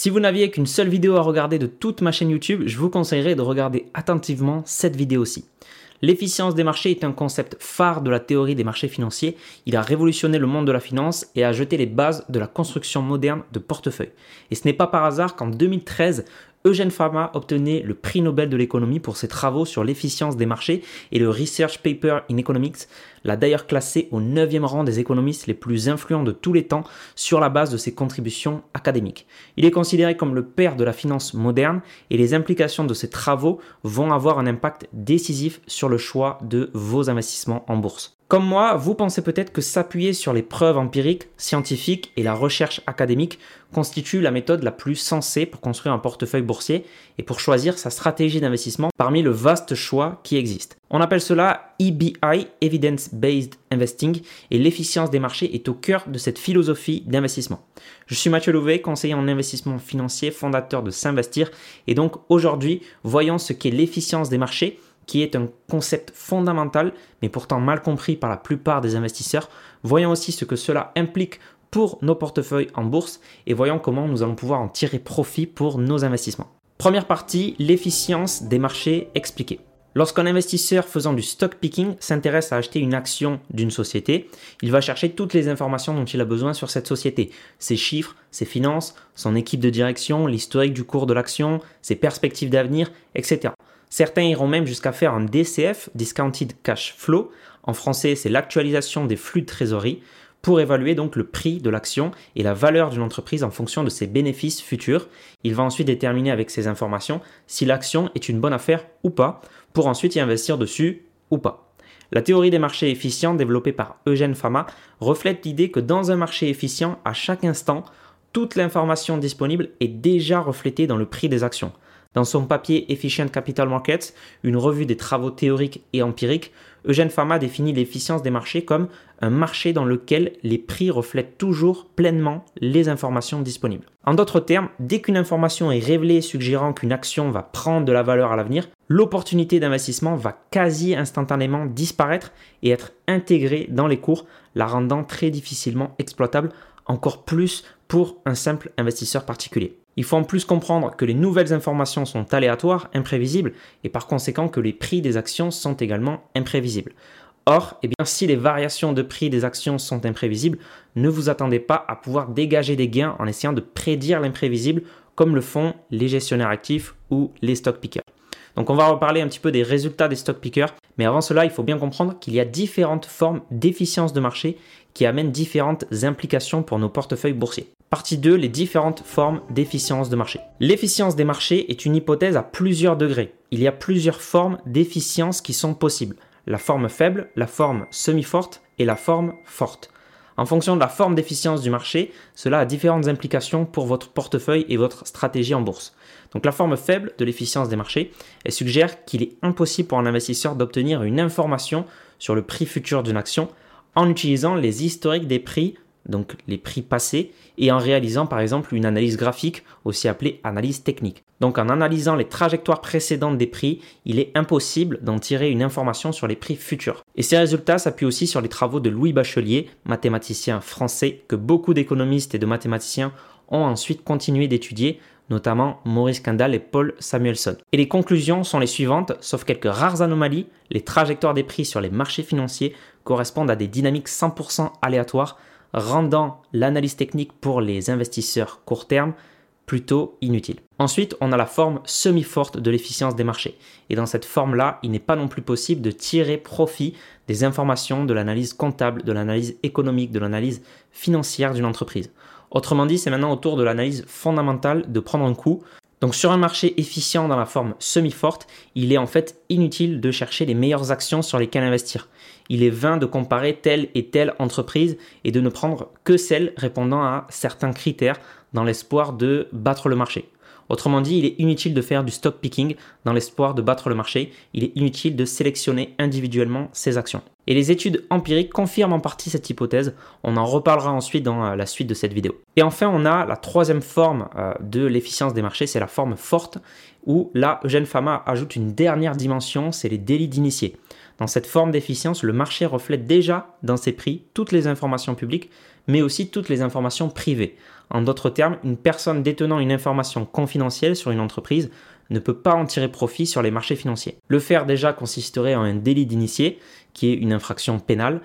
Si vous n'aviez qu'une seule vidéo à regarder de toute ma chaîne YouTube, je vous conseillerais de regarder attentivement cette vidéo aussi. L'efficience des marchés est un concept phare de la théorie des marchés financiers. Il a révolutionné le monde de la finance et a jeté les bases de la construction moderne de portefeuilles. Et ce n'est pas par hasard qu'en 2013, Eugène Fama obtenait le prix Nobel de l'économie pour ses travaux sur l'efficience des marchés et le Research Paper in Economics l'a d'ailleurs classé au 9e rang des économistes les plus influents de tous les temps sur la base de ses contributions académiques. Il est considéré comme le père de la finance moderne et les implications de ses travaux vont avoir un impact décisif sur le choix de vos investissements en bourse. Comme moi, vous pensez peut-être que s'appuyer sur les preuves empiriques, scientifiques et la recherche académique constitue la méthode la plus sensée pour construire un portefeuille boursier et pour choisir sa stratégie d'investissement parmi le vaste choix qui existe. On appelle cela EBI, Evidence Based Investing, et l'efficience des marchés est au cœur de cette philosophie d'investissement. Je suis Mathieu Louvet, conseiller en investissement financier, fondateur de S'investir, et donc aujourd'hui, voyons ce qu'est l'efficience des marchés qui est un concept fondamental, mais pourtant mal compris par la plupart des investisseurs. Voyons aussi ce que cela implique pour nos portefeuilles en bourse et voyons comment nous allons pouvoir en tirer profit pour nos investissements. Première partie, l'efficience des marchés expliqués. Lorsqu'un investisseur faisant du stock picking s'intéresse à acheter une action d'une société, il va chercher toutes les informations dont il a besoin sur cette société, ses chiffres, ses finances, son équipe de direction, l'historique du cours de l'action, ses perspectives d'avenir, etc. Certains iront même jusqu'à faire un DCF, Discounted Cash Flow. En français, c'est l'actualisation des flux de trésorerie pour évaluer donc le prix de l'action et la valeur d'une entreprise en fonction de ses bénéfices futurs. Il va ensuite déterminer avec ces informations si l'action est une bonne affaire ou pas pour ensuite y investir dessus ou pas. La théorie des marchés efficients développée par Eugène Fama reflète l'idée que dans un marché efficient, à chaque instant, toute l'information disponible est déjà reflétée dans le prix des actions. Dans son papier Efficient Capital Markets, une revue des travaux théoriques et empiriques, Eugène Fama définit l'efficience des marchés comme un marché dans lequel les prix reflètent toujours pleinement les informations disponibles. En d'autres termes, dès qu'une information est révélée suggérant qu'une action va prendre de la valeur à l'avenir, l'opportunité d'investissement va quasi instantanément disparaître et être intégrée dans les cours, la rendant très difficilement exploitable, encore plus pour un simple investisseur particulier. Il faut en plus comprendre que les nouvelles informations sont aléatoires, imprévisibles, et par conséquent que les prix des actions sont également imprévisibles. Or, eh bien, si les variations de prix des actions sont imprévisibles, ne vous attendez pas à pouvoir dégager des gains en essayant de prédire l'imprévisible comme le font les gestionnaires actifs ou les stock pickers. Donc on va reparler un petit peu des résultats des stock pickers, mais avant cela, il faut bien comprendre qu'il y a différentes formes d'efficience de marché qui amènent différentes implications pour nos portefeuilles boursiers. Partie 2, les différentes formes d'efficience de marché. L'efficience des marchés est une hypothèse à plusieurs degrés. Il y a plusieurs formes d'efficience qui sont possibles. La forme faible, la forme semi-forte et la forme forte. En fonction de la forme d'efficience du marché, cela a différentes implications pour votre portefeuille et votre stratégie en bourse. Donc la forme faible de l'efficience des marchés, elle suggère qu'il est impossible pour un investisseur d'obtenir une information sur le prix futur d'une action en utilisant les historiques des prix donc les prix passés, et en réalisant par exemple une analyse graphique, aussi appelée analyse technique. Donc en analysant les trajectoires précédentes des prix, il est impossible d'en tirer une information sur les prix futurs. Et ces résultats s'appuient aussi sur les travaux de Louis Bachelier, mathématicien français que beaucoup d'économistes et de mathématiciens ont ensuite continué d'étudier, notamment Maurice Kendall et Paul Samuelson. Et les conclusions sont les suivantes, sauf quelques rares anomalies, les trajectoires des prix sur les marchés financiers correspondent à des dynamiques 100% aléatoires rendant l'analyse technique pour les investisseurs court terme plutôt inutile. Ensuite, on a la forme semi-forte de l'efficience des marchés. Et dans cette forme-là, il n'est pas non plus possible de tirer profit des informations de l'analyse comptable, de l'analyse économique, de l'analyse financière d'une entreprise. Autrement dit, c'est maintenant autour de l'analyse fondamentale de prendre un coup. Donc sur un marché efficient dans la forme semi-forte, il est en fait inutile de chercher les meilleures actions sur lesquelles investir il est vain de comparer telle et telle entreprise et de ne prendre que celles répondant à certains critères dans l'espoir de battre le marché. Autrement dit, il est inutile de faire du stock picking dans l'espoir de battre le marché, il est inutile de sélectionner individuellement ses actions. Et les études empiriques confirment en partie cette hypothèse, on en reparlera ensuite dans euh, la suite de cette vidéo. Et enfin, on a la troisième forme euh, de l'efficience des marchés, c'est la forme forte, où là, Eugène Fama ajoute une dernière dimension, c'est les délits d'initiés. Dans cette forme d'efficience, le marché reflète déjà dans ses prix toutes les informations publiques, mais aussi toutes les informations privées. En d'autres termes, une personne détenant une information confidentielle sur une entreprise ne peut pas en tirer profit sur les marchés financiers. Le faire déjà consisterait en un délit d'initié, qui est une infraction pénale,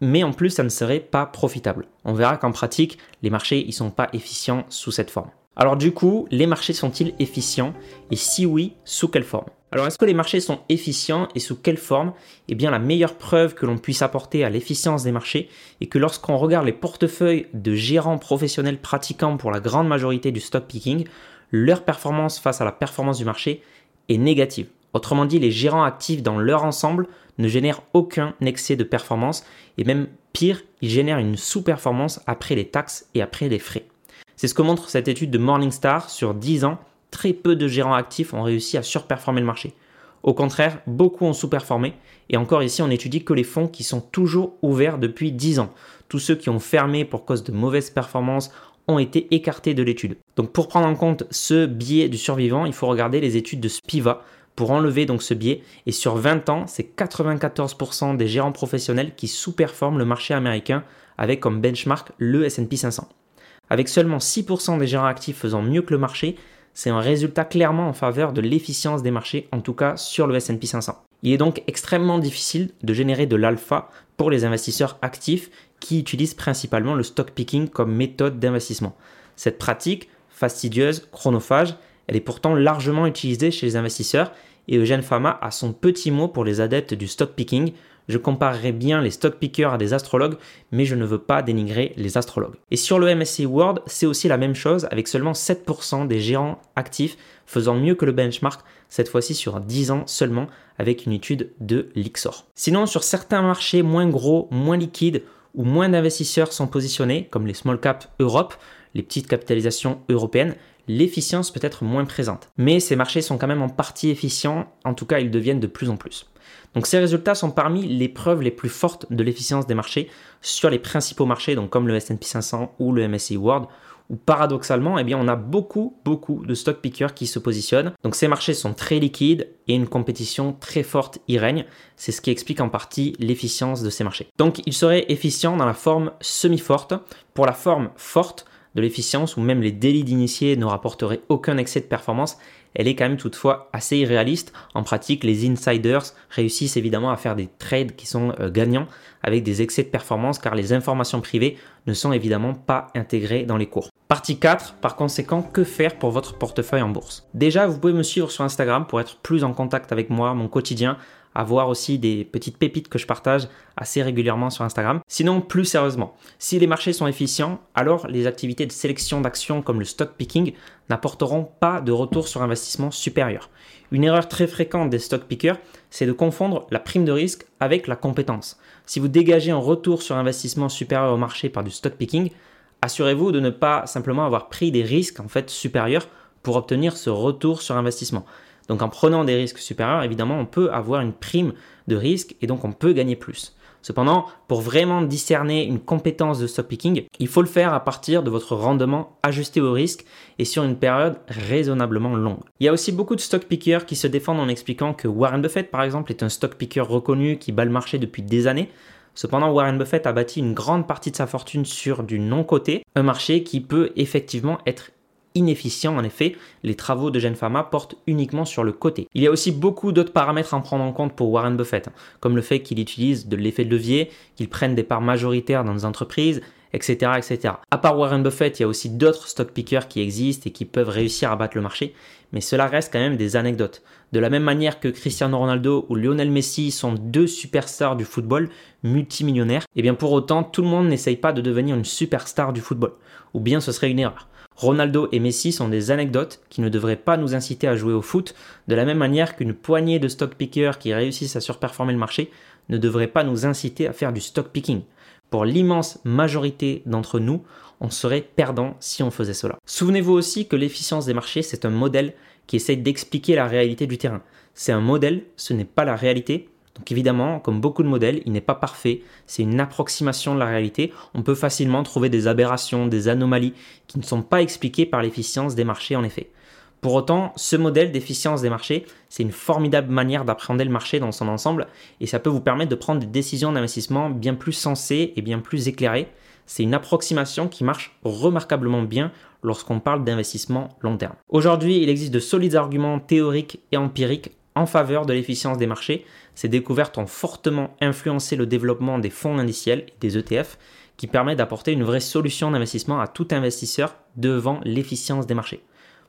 mais en plus ça ne serait pas profitable. On verra qu'en pratique, les marchés ne sont pas efficients sous cette forme. Alors du coup, les marchés sont-ils efficients? Et si oui, sous quelle forme? Alors est-ce que les marchés sont efficients et sous quelle forme? Eh bien la meilleure preuve que l'on puisse apporter à l'efficience des marchés est que lorsqu'on regarde les portefeuilles de gérants professionnels pratiquants pour la grande majorité du stock picking, leur performance face à la performance du marché est négative. Autrement dit, les gérants actifs dans leur ensemble ne génèrent aucun excès de performance et même pire, ils génèrent une sous-performance après les taxes et après les frais. C'est ce que montre cette étude de Morningstar. Sur 10 ans, très peu de gérants actifs ont réussi à surperformer le marché. Au contraire, beaucoup ont sous-performé. Et encore ici, on étudie que les fonds qui sont toujours ouverts depuis 10 ans. Tous ceux qui ont fermé pour cause de mauvaises performances ont été écartés de l'étude. Donc pour prendre en compte ce biais du survivant, il faut regarder les études de Spiva pour enlever donc ce biais. Et sur 20 ans, c'est 94% des gérants professionnels qui sous-performent le marché américain avec comme benchmark le S&P 500. Avec seulement 6% des gérants actifs faisant mieux que le marché, c'est un résultat clairement en faveur de l'efficience des marchés, en tout cas sur le S&P 500. Il est donc extrêmement difficile de générer de l'alpha pour les investisseurs actifs qui utilisent principalement le stock picking comme méthode d'investissement. Cette pratique, fastidieuse, chronophage, elle est pourtant largement utilisée chez les investisseurs et Eugène Fama a son petit mot pour les adeptes du stock picking, je comparerai bien les stock pickers à des astrologues, mais je ne veux pas dénigrer les astrologues. Et sur le MSCI World, c'est aussi la même chose avec seulement 7% des gérants actifs faisant mieux que le benchmark, cette fois-ci sur 10 ans seulement avec une étude de Lixor. Sinon, sur certains marchés moins gros, moins liquides, où moins d'investisseurs sont positionnés, comme les small cap Europe, les petites capitalisations européennes, l'efficience peut être moins présente. Mais ces marchés sont quand même en partie efficients, en tout cas ils deviennent de plus en plus. Donc ces résultats sont parmi les preuves les plus fortes de l'efficience des marchés sur les principaux marchés, donc comme le S&P 500 ou le MSCI World, où paradoxalement, eh bien, on a beaucoup, beaucoup de stock pickers qui se positionnent. Donc ces marchés sont très liquides et une compétition très forte y règne. C'est ce qui explique en partie l'efficience de ces marchés. Donc ils seraient efficients dans la forme semi-forte. Pour la forme forte, de l'efficience où même les délits d'initiés ne rapporteraient aucun excès de performance, elle est quand même toutefois assez irréaliste. En pratique, les insiders réussissent évidemment à faire des trades qui sont euh, gagnants avec des excès de performance car les informations privées ne sont évidemment pas intégrées dans les cours. Partie 4, par conséquent, que faire pour votre portefeuille en bourse? Déjà, vous pouvez me suivre sur Instagram pour être plus en contact avec moi, mon quotidien, avoir aussi des petites pépites que je partage assez régulièrement sur Instagram. Sinon, plus sérieusement, si les marchés sont efficients, alors les activités de sélection d'actions comme le stock picking n'apporteront pas de retour sur investissement supérieur. Une erreur très fréquente des stock pickers, c'est de confondre la prime de risque avec la compétence. Si vous dégagez un retour sur investissement supérieur au marché par du stock picking, assurez-vous de ne pas simplement avoir pris des risques en fait supérieurs pour obtenir ce retour sur investissement. Donc en prenant des risques supérieurs, évidemment, on peut avoir une prime de risque et donc on peut gagner plus. Cependant, pour vraiment discerner une compétence de stock picking, il faut le faire à partir de votre rendement ajusté au risque et sur une période raisonnablement longue. Il y a aussi beaucoup de stock pickers qui se défendent en expliquant que Warren Buffett, par exemple, est un stock picker reconnu qui bat le marché depuis des années. Cependant, Warren Buffett a bâti une grande partie de sa fortune sur du non-coté, un marché qui peut effectivement être inefficient. En effet, les travaux de Gen Pharma portent uniquement sur le côté. Il y a aussi beaucoup d'autres paramètres à prendre en compte pour Warren Buffett, comme le fait qu'il utilise de l'effet de levier, qu'il prenne des parts majoritaires dans des entreprises, etc., etc. À part Warren Buffett, il y a aussi d'autres stock pickers qui existent et qui peuvent réussir à battre le marché, mais cela reste quand même des anecdotes. De la même manière que Cristiano Ronaldo ou Lionel Messi sont deux superstars du football, multimillionnaires, et eh bien pour autant, tout le monde n'essaye pas de devenir une superstar du football, ou bien ce serait une erreur. Ronaldo et Messi sont des anecdotes qui ne devraient pas nous inciter à jouer au foot, de la même manière qu'une poignée de stock pickers qui réussissent à surperformer le marché ne devrait pas nous inciter à faire du stock picking. Pour l'immense majorité d'entre nous, on serait perdant si on faisait cela. Souvenez-vous aussi que l'efficience des marchés, c'est un modèle qui essaie d'expliquer la réalité du terrain. C'est un modèle, ce n'est pas la réalité, donc évidemment, comme beaucoup de modèles, il n'est pas parfait, c'est une approximation de la réalité. On peut facilement trouver des aberrations, des anomalies qui ne sont pas expliquées par l'efficience des marchés en effet. Pour autant, ce modèle d'efficience des marchés, c'est une formidable manière d'appréhender le marché dans son ensemble et ça peut vous permettre de prendre des décisions d'investissement bien plus sensées et bien plus éclairées. c'est une approximation qui marche remarquablement bien lorsqu'on parle d'investissement long terme. Aujourd'hui, il existe de solides arguments théoriques et empiriques en faveur de l'efficience des marchés. Ces découvertes ont fortement influencé le développement des fonds indiciels et des ETF qui permet d'apporter une vraie solution d'investissement à tout investisseur devant l'efficience des marchés.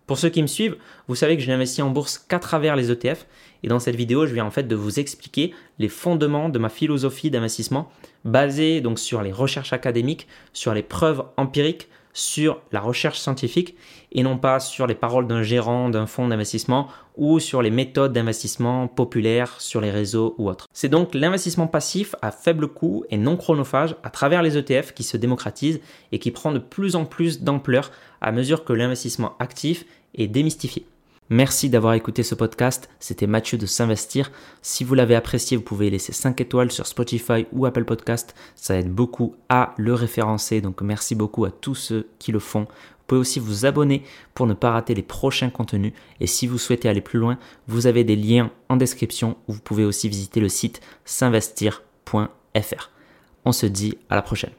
Pour ceux qui me suivent, vous savez que je n'investis en bourse qu'à travers les ETF et dans cette vidéo, je viens en fait de vous expliquer les fondements de ma philosophie d'investissement basée donc sur les recherches académiques, sur les preuves empiriques, sur la recherche scientifique et non pas sur les paroles d'un gérant d'un fonds d'investissement ou sur les méthodes d'investissement populaires sur les réseaux ou autres. C'est donc l'investissement passif à faible coût et non chronophage à travers les ETF qui se démocratise et qui prend de plus en plus d'ampleur à mesure que l'investissement actif est démystifié. Merci d'avoir écouté ce podcast. C'était Mathieu de S'investir. Si vous l'avez apprécié, vous pouvez laisser 5 étoiles sur Spotify ou Apple Podcast. Ça aide beaucoup à le référencer. Donc merci beaucoup à tous ceux qui le font. Vous pouvez aussi vous abonner pour ne pas rater les prochains contenus. Et si vous souhaitez aller plus loin, vous avez des liens en description où vous pouvez aussi visiter le site s'investir.fr. On se dit à la prochaine.